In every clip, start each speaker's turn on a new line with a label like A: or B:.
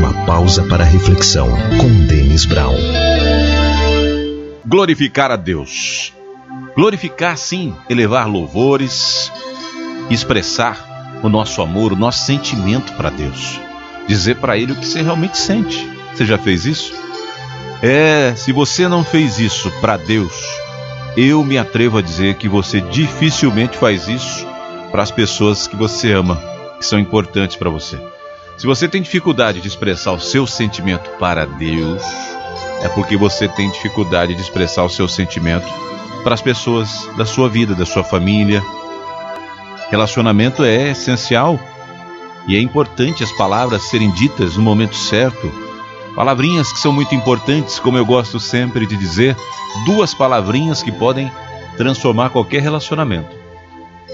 A: Uma pausa para reflexão com Denis Brown.
B: Glorificar a Deus. Glorificar, sim, elevar louvores, expressar o nosso amor, o nosso sentimento para Deus. Dizer para Ele o que você realmente sente. Você já fez isso? É, se você não fez isso para Deus, eu me atrevo a dizer que você dificilmente faz isso para as pessoas que você ama, que são importantes para você. Se você tem dificuldade de expressar o seu sentimento para Deus, é porque você tem dificuldade de expressar o seu sentimento para as pessoas da sua vida, da sua família. Relacionamento é essencial e é importante as palavras serem ditas no momento certo. Palavrinhas que são muito importantes, como eu gosto sempre de dizer, duas palavrinhas que podem transformar qualquer relacionamento.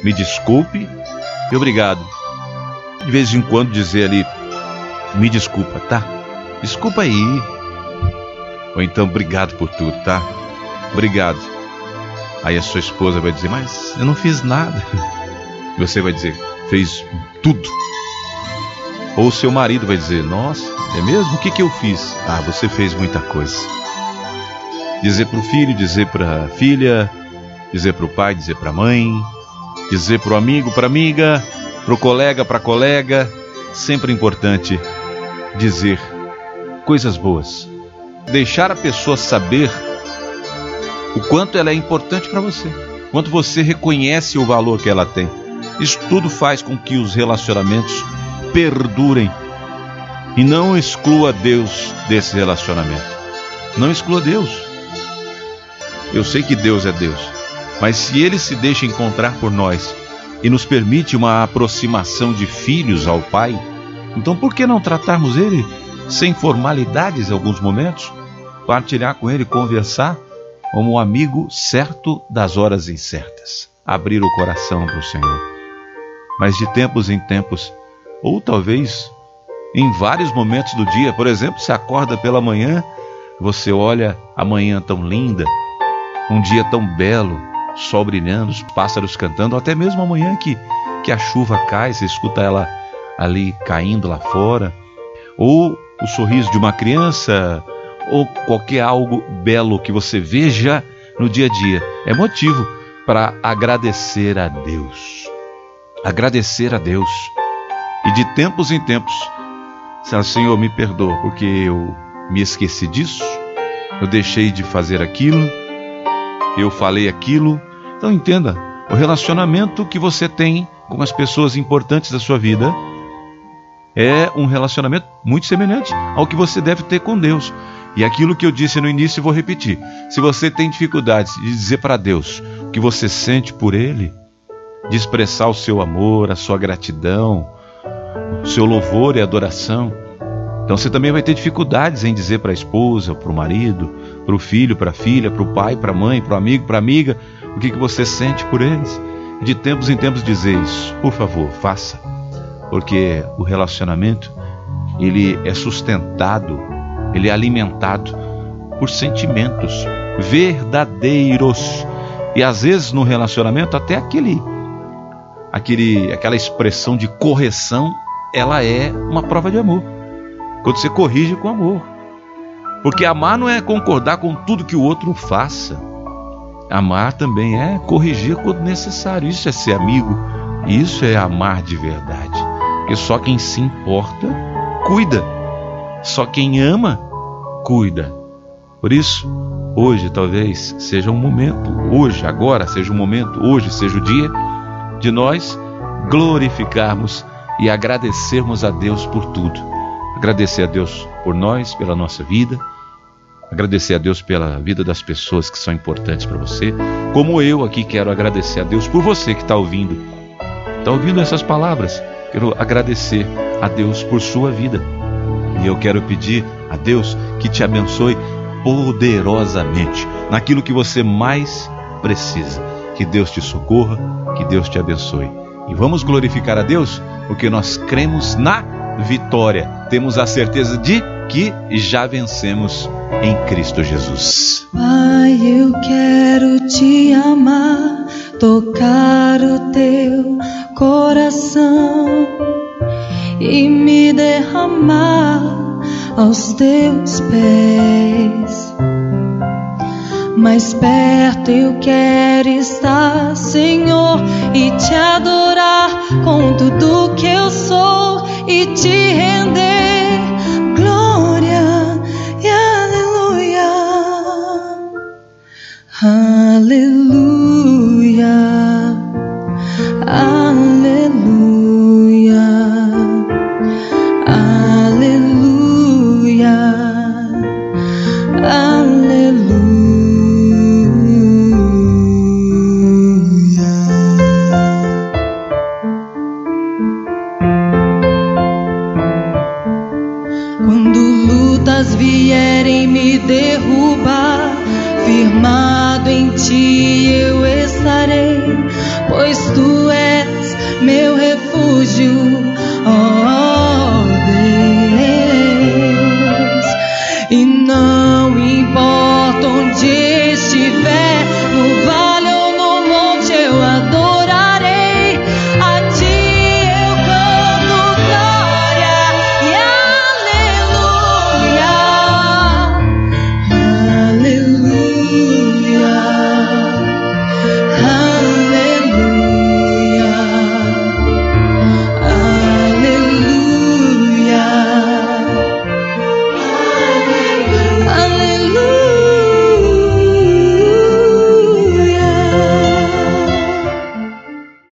B: Me desculpe e obrigado. De vez em quando dizer ali, me desculpa, tá? Desculpa aí. Ou então, obrigado por tudo, tá? Obrigado. Aí a sua esposa vai dizer, mas eu não fiz nada. E você vai dizer, fez tudo. Ou o seu marido vai dizer, nossa, é mesmo? O que, que eu fiz? Ah, você fez muita coisa. Dizer para o filho, dizer para a filha, dizer para o pai, dizer para a mãe, dizer para o amigo, para a amiga, para o colega, para a colega. Sempre importante dizer coisas boas. Deixar a pessoa saber o quanto ela é importante para você, quanto você reconhece o valor que ela tem. Isso tudo faz com que os relacionamentos perdurem. E não exclua Deus desse relacionamento. Não exclua Deus. Eu sei que Deus é Deus, mas se Ele se deixa encontrar por nós e nos permite uma aproximação de filhos ao Pai, então por que não tratarmos ele sem formalidades em alguns momentos? Partilhar com ele, conversar como um amigo certo das horas incertas. Abrir o coração para o Senhor. Mas de tempos em tempos, ou talvez em vários momentos do dia, por exemplo, se acorda pela manhã, você olha a manhã tão linda, um dia tão belo, sol brilhando, os pássaros cantando, até mesmo amanhã que, que a chuva cai, você escuta ela ali caindo lá fora, ou o sorriso de uma criança, ou qualquer algo belo que você veja no dia a dia, é motivo para agradecer a Deus. Agradecer a Deus. E de tempos em tempos, Senhor, me perdoa, porque eu me esqueci disso, eu deixei de fazer aquilo, eu falei aquilo. Então entenda, o relacionamento que você tem com as pessoas importantes da sua vida é um relacionamento muito semelhante ao que você deve ter com Deus. E aquilo que eu disse no início, vou repetir. Se você tem dificuldades de dizer para Deus o que você sente por Ele, de expressar o seu amor, a sua gratidão, o seu louvor e adoração, então você também vai ter dificuldades em dizer para a esposa, para o marido, para o filho, para a filha, para o pai, para a mãe, para o amigo, para a amiga, o que, que você sente por eles. De tempos em tempos dizer isso. Por favor, faça porque o relacionamento ele é sustentado, ele é alimentado por sentimentos verdadeiros. E às vezes no relacionamento até aquele aquele aquela expressão de correção, ela é uma prova de amor. Quando você corrige com amor. Porque amar não é concordar com tudo que o outro faça. Amar também é corrigir quando necessário. Isso é ser amigo. Isso é amar de verdade. Porque só quem se importa, cuida. Só quem ama, cuida. Por isso, hoje talvez seja um momento, hoje, agora seja um momento, hoje seja o dia de nós glorificarmos e agradecermos a Deus por tudo. Agradecer a Deus por nós, pela nossa vida, agradecer a Deus pela vida das pessoas que são importantes para você, como eu aqui quero agradecer a Deus por você que está ouvindo. Está ouvindo essas palavras? Quero agradecer a Deus por sua vida. E eu quero pedir a Deus que te abençoe poderosamente naquilo que você mais precisa. Que Deus te socorra, que Deus te abençoe. E vamos glorificar a Deus porque nós cremos na vitória. Temos a certeza de que já vencemos em Cristo Jesus.
C: Pai, eu quero te amar, tocar o teu coração e me derramar aos teus pés. Mais perto eu quero estar, Senhor, e te adorar com tudo que eu sou e te firmado em ti eu estarei, pois tu és meu refúgio, ó oh Deus, e não importa.